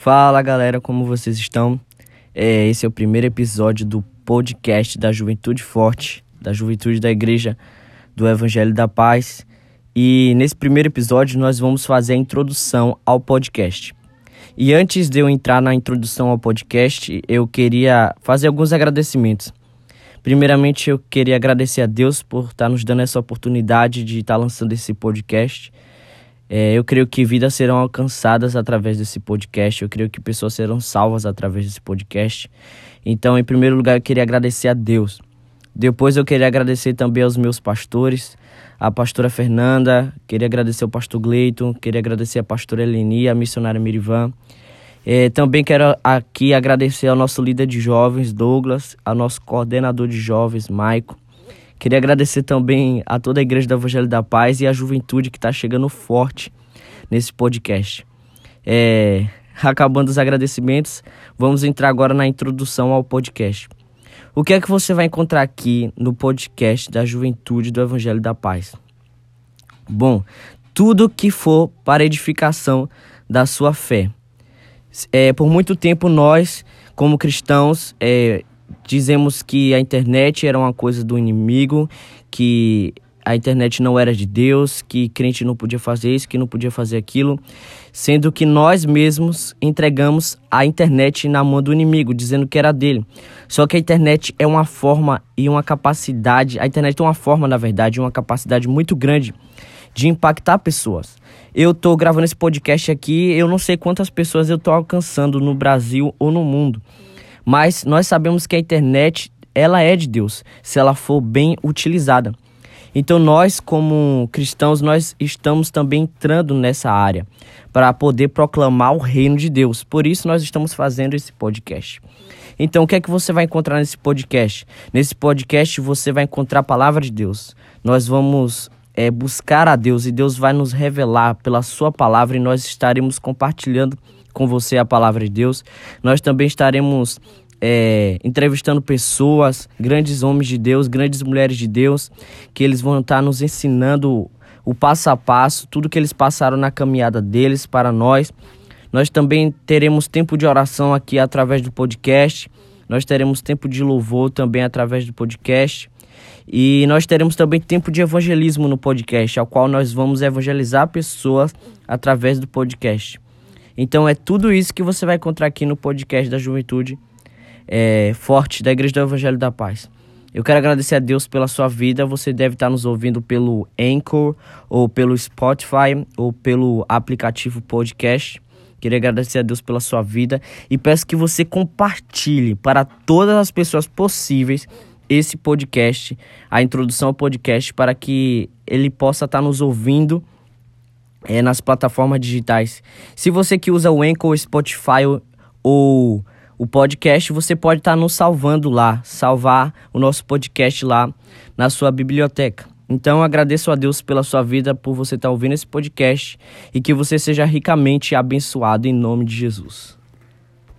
Fala galera, como vocês estão? É, esse é o primeiro episódio do podcast da Juventude Forte, da Juventude da Igreja do Evangelho da Paz. E nesse primeiro episódio nós vamos fazer a introdução ao podcast. E antes de eu entrar na introdução ao podcast, eu queria fazer alguns agradecimentos. Primeiramente, eu queria agradecer a Deus por estar nos dando essa oportunidade de estar lançando esse podcast. É, eu creio que vidas serão alcançadas através desse podcast. Eu creio que pessoas serão salvas através desse podcast. Então, em primeiro lugar, eu queria agradecer a Deus. Depois, eu queria agradecer também aos meus pastores, a pastora Fernanda, queria agradecer ao pastor Gleiton, queria agradecer a pastora Eleni, a missionária Mirivan. É, também quero aqui agradecer ao nosso líder de jovens, Douglas, ao nosso coordenador de jovens, Maico Queria agradecer também a toda a Igreja do Evangelho da Paz e a juventude que está chegando forte nesse podcast. É, acabando os agradecimentos, vamos entrar agora na introdução ao podcast. O que é que você vai encontrar aqui no podcast da Juventude do Evangelho da Paz? Bom, tudo que for para edificação da sua fé. É, por muito tempo nós, como cristãos, é, dizemos que a internet era uma coisa do inimigo, que a internet não era de Deus, que crente não podia fazer isso, que não podia fazer aquilo, sendo que nós mesmos entregamos a internet na mão do inimigo, dizendo que era dele. Só que a internet é uma forma e uma capacidade, a internet tem uma forma, na verdade, uma capacidade muito grande de impactar pessoas. Eu tô gravando esse podcast aqui, eu não sei quantas pessoas eu tô alcançando no Brasil ou no mundo. Mas nós sabemos que a internet, ela é de Deus, se ela for bem utilizada. Então nós, como cristãos, nós estamos também entrando nessa área para poder proclamar o reino de Deus. Por isso nós estamos fazendo esse podcast. Então o que é que você vai encontrar nesse podcast? Nesse podcast você vai encontrar a palavra de Deus. Nós vamos é, buscar a Deus e Deus vai nos revelar pela sua palavra e nós estaremos compartilhando com você a palavra de Deus. Nós também estaremos é, entrevistando pessoas, grandes homens de Deus, grandes mulheres de Deus, que eles vão estar nos ensinando o passo a passo, tudo que eles passaram na caminhada deles para nós. Nós também teremos tempo de oração aqui através do podcast. Nós teremos tempo de louvor também através do podcast. E nós teremos também tempo de evangelismo no podcast, ao qual nós vamos evangelizar pessoas através do podcast. Então é tudo isso que você vai encontrar aqui no podcast da Juventude é, Forte da Igreja do Evangelho da Paz. Eu quero agradecer a Deus pela sua vida. Você deve estar nos ouvindo pelo Anchor, ou pelo Spotify, ou pelo aplicativo podcast. Queria agradecer a Deus pela sua vida e peço que você compartilhe para todas as pessoas possíveis esse podcast, a introdução ao podcast, para que ele possa estar nos ouvindo é, nas plataformas digitais. Se você que usa o Anchor, Spotify ou o podcast, você pode estar tá nos salvando lá, salvar o nosso podcast lá na sua biblioteca. Então agradeço a Deus pela sua vida, por você estar tá ouvindo esse podcast e que você seja ricamente abençoado em nome de Jesus.